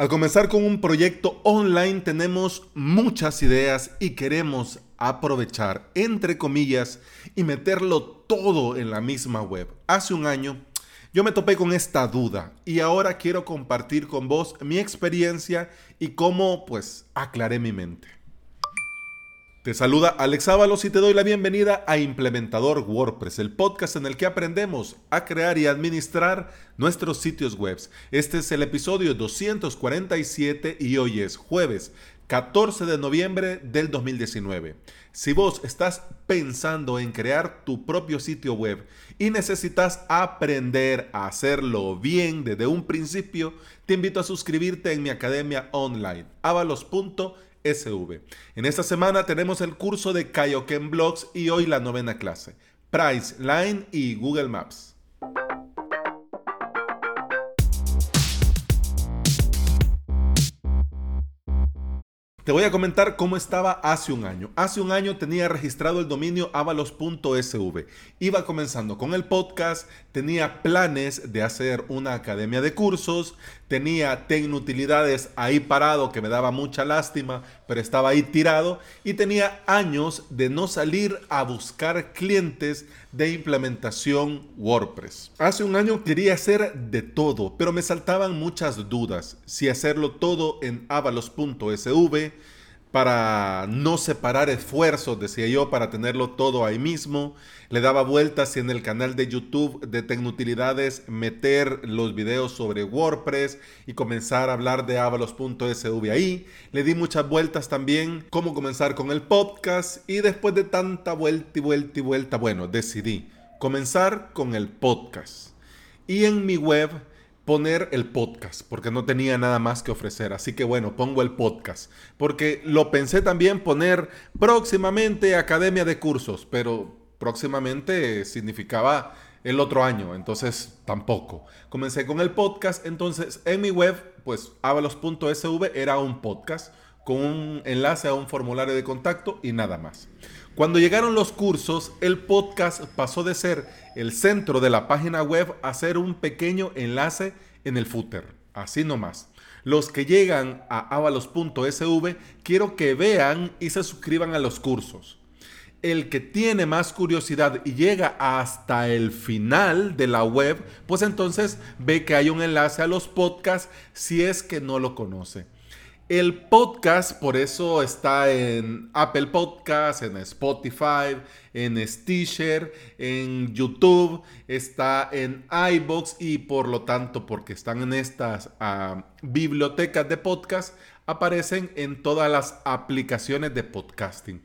Al comenzar con un proyecto online tenemos muchas ideas y queremos aprovechar, entre comillas, y meterlo todo en la misma web. Hace un año yo me topé con esta duda y ahora quiero compartir con vos mi experiencia y cómo pues aclaré mi mente. Te saluda Alex Ábalos y te doy la bienvenida a Implementador WordPress, el podcast en el que aprendemos a crear y administrar nuestros sitios web. Este es el episodio 247 y hoy es jueves 14 de noviembre del 2019. Si vos estás pensando en crear tu propio sitio web y necesitas aprender a hacerlo bien desde un principio, te invito a suscribirte en mi academia online, avalos.com SV. En esta semana tenemos el curso de Kaioken Blogs y hoy la novena clase, Priceline y Google Maps. Te voy a comentar cómo estaba hace un año. Hace un año tenía registrado el dominio avalos.sv. Iba comenzando con el podcast, tenía planes de hacer una academia de cursos, tenía Tecnutilidades ahí parado que me daba mucha lástima, pero estaba ahí tirado y tenía años de no salir a buscar clientes de implementación WordPress. Hace un año quería hacer de todo, pero me saltaban muchas dudas. Si hacerlo todo en avalos.sv, para no separar esfuerzos, decía yo, para tenerlo todo ahí mismo. Le daba vueltas y en el canal de YouTube de Tecnutilidades meter los videos sobre WordPress y comenzar a hablar de avalos.sv ahí. Le di muchas vueltas también cómo comenzar con el podcast y después de tanta vuelta y vuelta y vuelta, bueno, decidí comenzar con el podcast. Y en mi web poner el podcast, porque no tenía nada más que ofrecer. Así que bueno, pongo el podcast. Porque lo pensé también poner próximamente Academia de Cursos, pero próximamente significaba el otro año, entonces tampoco. Comencé con el podcast, entonces en mi web, pues avalos.sv era un podcast con un enlace a un formulario de contacto y nada más. Cuando llegaron los cursos, el podcast pasó de ser el centro de la página web a ser un pequeño enlace en el footer. Así nomás. Los que llegan a avalos.sv, quiero que vean y se suscriban a los cursos. El que tiene más curiosidad y llega hasta el final de la web, pues entonces ve que hay un enlace a los podcasts si es que no lo conoce. El podcast, por eso está en Apple Podcast, en Spotify, en Stitcher, en YouTube, está en iBox y por lo tanto, porque están en estas ah, bibliotecas de podcast, aparecen en todas las aplicaciones de podcasting.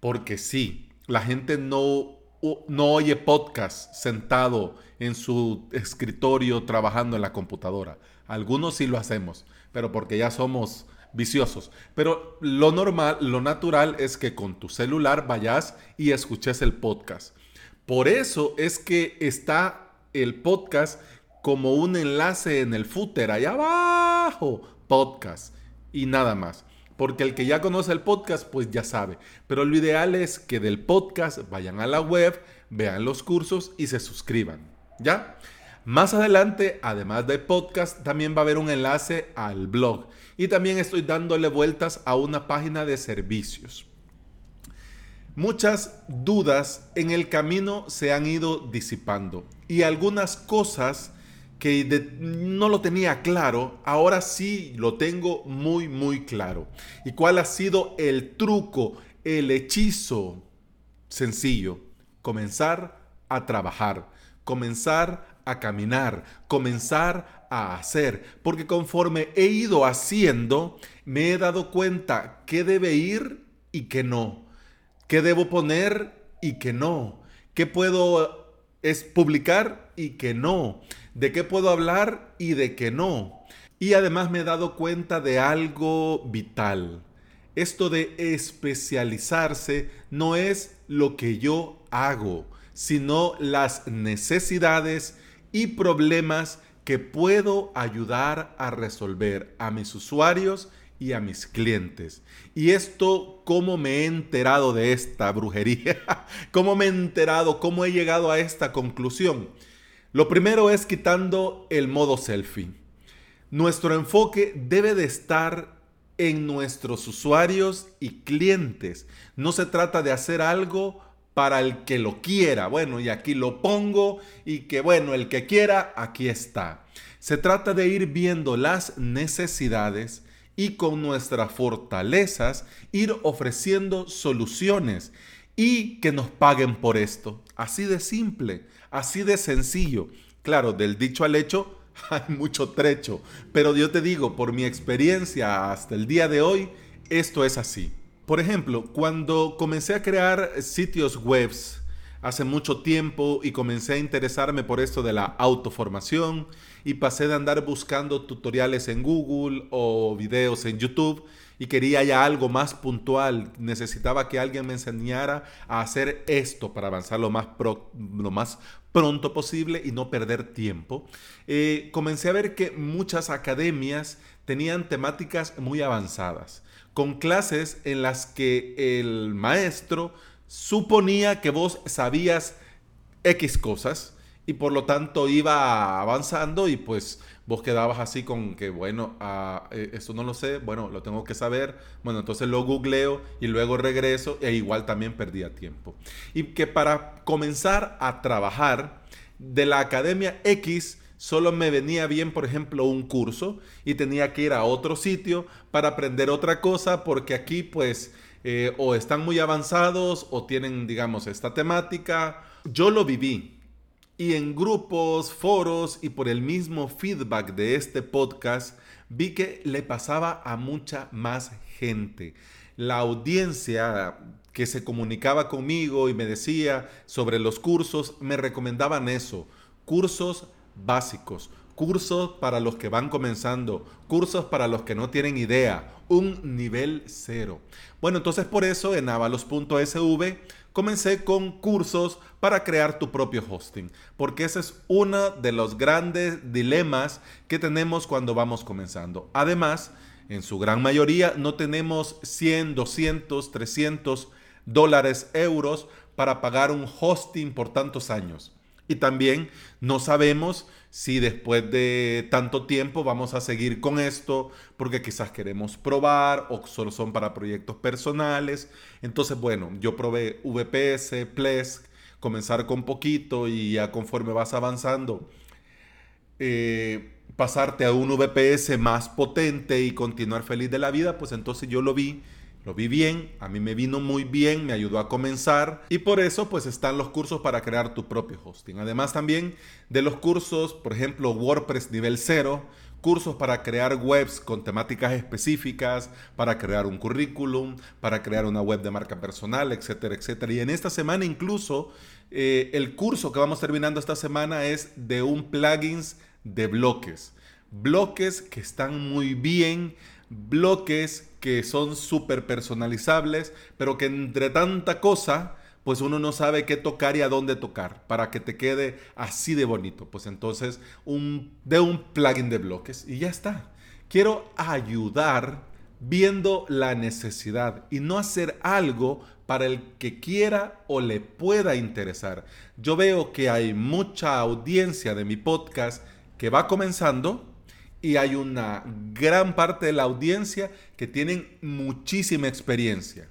Porque sí, la gente no, no oye podcast sentado en su escritorio trabajando en la computadora. Algunos sí lo hacemos, pero porque ya somos viciosos. Pero lo normal, lo natural es que con tu celular vayas y escuches el podcast. Por eso es que está el podcast como un enlace en el footer, allá abajo, podcast y nada más. Porque el que ya conoce el podcast, pues ya sabe. Pero lo ideal es que del podcast vayan a la web, vean los cursos y se suscriban. ¿Ya? Más adelante, además del podcast, también va a haber un enlace al blog. Y también estoy dándole vueltas a una página de servicios. Muchas dudas en el camino se han ido disipando y algunas cosas que no lo tenía claro, ahora sí lo tengo muy, muy claro. ¿Y cuál ha sido el truco, el hechizo? Sencillo, comenzar a trabajar, comenzar a caminar, comenzar a hacer, porque conforme he ido haciendo, me he dado cuenta qué debe ir y qué no, qué debo poner y qué no, qué puedo es publicar y qué no, de qué puedo hablar y de qué no. Y además me he dado cuenta de algo vital. Esto de especializarse no es lo que yo hago, sino las necesidades y problemas que puedo ayudar a resolver a mis usuarios y a mis clientes. Y esto, ¿cómo me he enterado de esta brujería? ¿Cómo me he enterado? ¿Cómo he llegado a esta conclusión? Lo primero es quitando el modo selfie. Nuestro enfoque debe de estar en nuestros usuarios y clientes. No se trata de hacer algo para el que lo quiera. Bueno, y aquí lo pongo y que bueno, el que quiera, aquí está. Se trata de ir viendo las necesidades y con nuestras fortalezas ir ofreciendo soluciones y que nos paguen por esto. Así de simple, así de sencillo. Claro, del dicho al hecho hay mucho trecho, pero yo te digo, por mi experiencia hasta el día de hoy, esto es así. Por ejemplo, cuando comencé a crear sitios webs hace mucho tiempo y comencé a interesarme por esto de la autoformación y pasé de andar buscando tutoriales en Google o videos en YouTube y quería ya algo más puntual, necesitaba que alguien me enseñara a hacer esto para avanzar lo más, lo más pronto posible y no perder tiempo, eh, comencé a ver que muchas academias tenían temáticas muy avanzadas, con clases en las que el maestro suponía que vos sabías X cosas y por lo tanto iba avanzando y pues vos quedabas así con que, bueno, ah, eh, eso no lo sé, bueno, lo tengo que saber, bueno, entonces lo googleo y luego regreso e igual también perdía tiempo. Y que para comenzar a trabajar de la Academia X, solo me venía bien, por ejemplo, un curso y tenía que ir a otro sitio para aprender otra cosa porque aquí pues eh, o están muy avanzados o tienen, digamos, esta temática. Yo lo viví y en grupos, foros y por el mismo feedback de este podcast, vi que le pasaba a mucha más gente. La audiencia que se comunicaba conmigo y me decía sobre los cursos, me recomendaban eso, cursos básicos, cursos para los que van comenzando, cursos para los que no tienen idea, un nivel cero. Bueno, entonces por eso en avalos.sv comencé con cursos para crear tu propio hosting, porque ese es uno de los grandes dilemas que tenemos cuando vamos comenzando. Además, en su gran mayoría no tenemos 100, 200, 300 dólares, euros para pagar un hosting por tantos años. Y también no sabemos si después de tanto tiempo vamos a seguir con esto porque quizás queremos probar o solo son para proyectos personales. Entonces, bueno, yo probé VPS, Plesk, comenzar con poquito y ya conforme vas avanzando, eh, pasarte a un VPS más potente y continuar feliz de la vida, pues entonces yo lo vi lo vi bien, a mí me vino muy bien, me ayudó a comenzar y por eso pues están los cursos para crear tu propio hosting. Además también de los cursos, por ejemplo, WordPress nivel 0, cursos para crear webs con temáticas específicas, para crear un currículum, para crear una web de marca personal, etcétera, etcétera. Y en esta semana incluso eh, el curso que vamos terminando esta semana es de un plugins de bloques. Bloques que están muy bien, bloques que son súper personalizables, pero que entre tanta cosa, pues uno no sabe qué tocar y a dónde tocar para que te quede así de bonito. Pues entonces, un, de un plugin de bloques y ya está. Quiero ayudar viendo la necesidad y no hacer algo para el que quiera o le pueda interesar. Yo veo que hay mucha audiencia de mi podcast que va comenzando y hay una gran parte de la audiencia que tienen muchísima experiencia.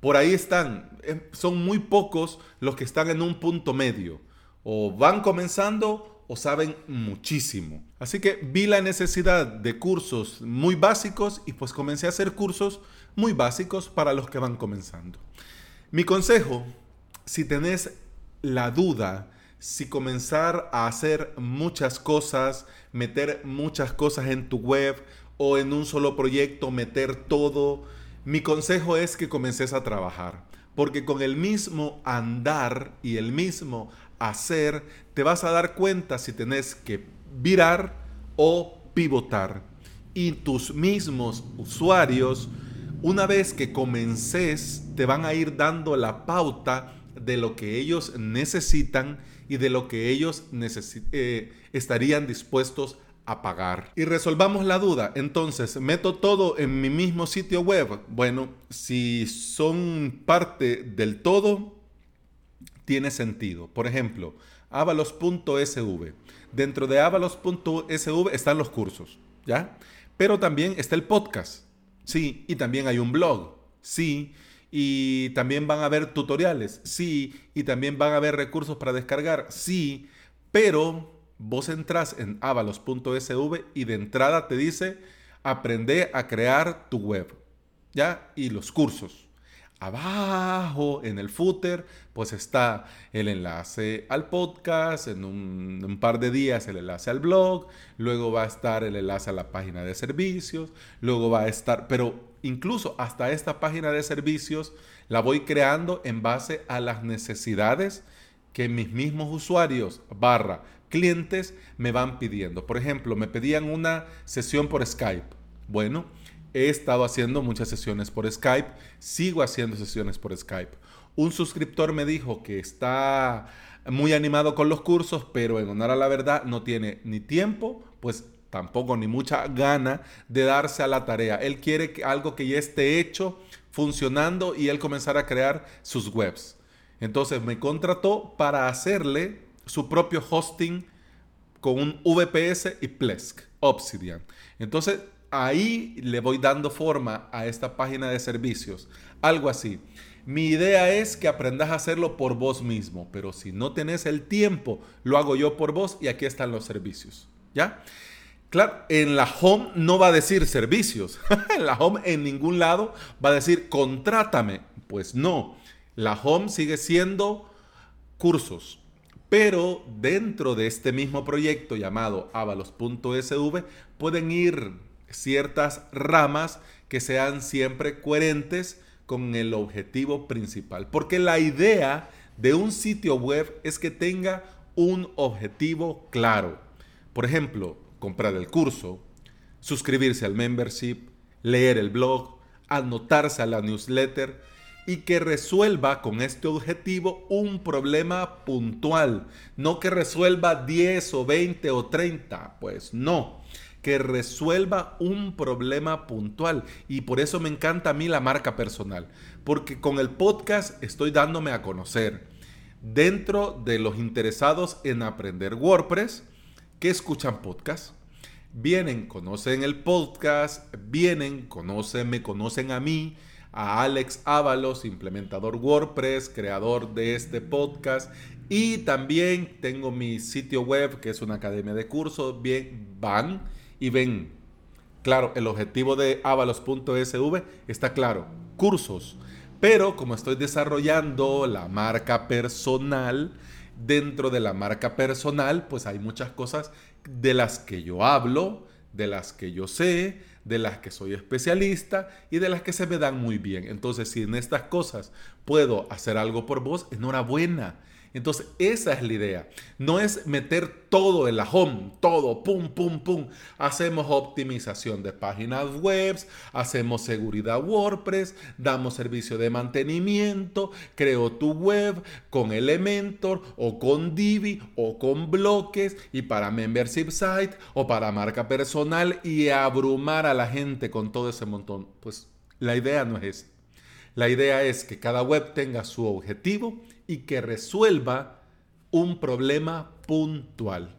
Por ahí están, eh, son muy pocos los que están en un punto medio. O van comenzando o saben muchísimo. Así que vi la necesidad de cursos muy básicos y pues comencé a hacer cursos muy básicos para los que van comenzando. Mi consejo, si tenés la duda si comenzar a hacer muchas cosas, meter muchas cosas en tu web o en un solo proyecto, meter todo, mi consejo es que comences a trabajar. Porque con el mismo andar y el mismo hacer, te vas a dar cuenta si tenés que virar o pivotar. Y tus mismos usuarios, una vez que comences, te van a ir dando la pauta de lo que ellos necesitan y de lo que ellos eh, estarían dispuestos a pagar. Y resolvamos la duda. Entonces, ¿meto todo en mi mismo sitio web? Bueno, si son parte del todo, tiene sentido. Por ejemplo, avalos.sv. Dentro de avalos.sv están los cursos. ¿ya? Pero también está el podcast, sí, y también hay un blog, sí, y también van a haber tutoriales, sí, y también van a haber recursos para descargar, sí, pero vos entras en avalos.sv y de entrada te dice, aprende a crear tu web, ¿ya? Y los cursos. Abajo en el footer, pues está el enlace al podcast, en un, par de días el enlace al blog, luego va a estar el enlace a la página de servicios, luego va a estar, pero incluso hasta esta página de servicios la voy creando en base a las necesidades que mis mismos usuarios barra clientes me van pidiendo. Por ejemplo, me pedían una sesión por Skype. Bueno, he estado haciendo muchas sesiones por Skype, sigo haciendo sesiones por Skype. Un suscriptor me dijo que está muy animado con los cursos, pero en honor a la verdad no tiene ni tiempo, pues tampoco ni mucha gana de darse a la tarea. Él quiere algo que ya esté hecho, funcionando y él comenzar a crear sus webs. Entonces me contrató para hacerle su propio hosting con un VPS y Plesk, Obsidian. Entonces ahí le voy dando forma a esta página de servicios. Algo así. Mi idea es que aprendas a hacerlo por vos mismo, pero si no tenés el tiempo, lo hago yo por vos y aquí están los servicios. ¿Ya? Claro, en la home no va a decir servicios. en la home en ningún lado va a decir contrátame. Pues no. La home sigue siendo cursos. Pero dentro de este mismo proyecto llamado avalos.sv pueden ir ciertas ramas que sean siempre coherentes con el objetivo principal. Porque la idea de un sitio web es que tenga un objetivo claro. Por ejemplo, comprar el curso, suscribirse al membership, leer el blog, anotarse a la newsletter, y que resuelva con este objetivo un problema puntual. No que resuelva 10 o 20 o 30, pues no. Que resuelva un problema puntual. Y por eso me encanta a mí la marca personal. Porque con el podcast estoy dándome a conocer. Dentro de los interesados en aprender WordPress, que escuchan podcast. Vienen, conocen el podcast, vienen, conocen, me conocen a mí a Alex Ábalos, implementador WordPress, creador de este podcast. Y también tengo mi sitio web, que es una academia de cursos. Bien, van y ven. Claro, el objetivo de avalos.sv está claro, cursos. Pero como estoy desarrollando la marca personal, dentro de la marca personal, pues hay muchas cosas de las que yo hablo, de las que yo sé, de las que soy especialista y de las que se me dan muy bien. Entonces, si en estas cosas puedo hacer algo por vos, enhorabuena. Entonces, esa es la idea. No es meter todo en la home, todo, pum, pum, pum. Hacemos optimización de páginas web, hacemos seguridad WordPress, damos servicio de mantenimiento, creo tu web con Elementor o con Divi o con bloques y para membership site o para marca personal y abrumar a la gente con todo ese montón. Pues la idea no es esa. La idea es que cada web tenga su objetivo y que resuelva un problema puntual.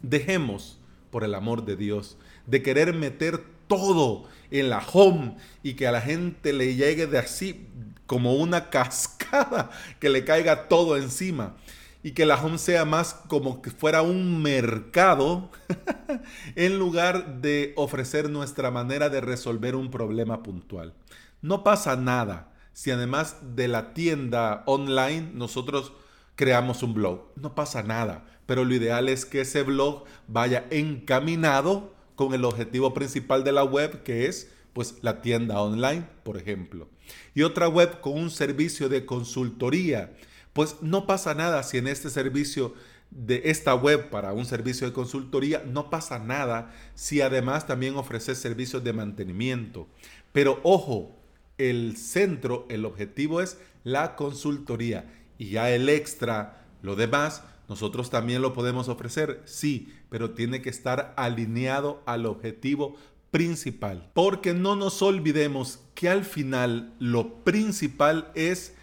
Dejemos, por el amor de Dios, de querer meter todo en la home y que a la gente le llegue de así como una cascada, que le caiga todo encima y que la home sea más como que fuera un mercado en lugar de ofrecer nuestra manera de resolver un problema puntual. No pasa nada si además de la tienda online nosotros creamos un blog. No pasa nada, pero lo ideal es que ese blog vaya encaminado con el objetivo principal de la web, que es pues la tienda online, por ejemplo. Y otra web con un servicio de consultoría. Pues no pasa nada si en este servicio de esta web para un servicio de consultoría, no pasa nada si además también ofreces servicios de mantenimiento. Pero ojo, el centro, el objetivo es la consultoría y ya el extra, lo demás, nosotros también lo podemos ofrecer, sí, pero tiene que estar alineado al objetivo principal. Porque no nos olvidemos que al final lo principal es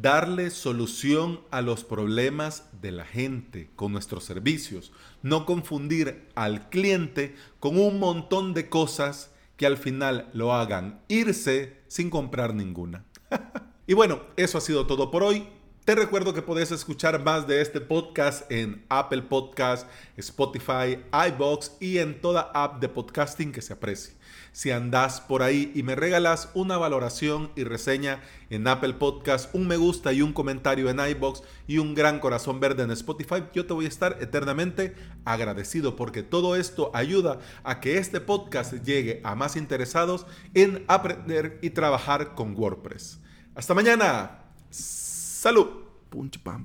darle solución a los problemas de la gente con nuestros servicios. No confundir al cliente con un montón de cosas que al final lo hagan irse sin comprar ninguna. y bueno, eso ha sido todo por hoy. Te recuerdo que puedes escuchar más de este podcast en Apple Podcast, Spotify, iBox y en toda app de podcasting que se aprecie. Si andas por ahí y me regalas una valoración y reseña en Apple Podcast, un me gusta y un comentario en iBox y un gran corazón verde en Spotify, yo te voy a estar eternamente agradecido porque todo esto ayuda a que este podcast llegue a más interesados en aprender y trabajar con WordPress. Hasta mañana. Salud. Pum, pam,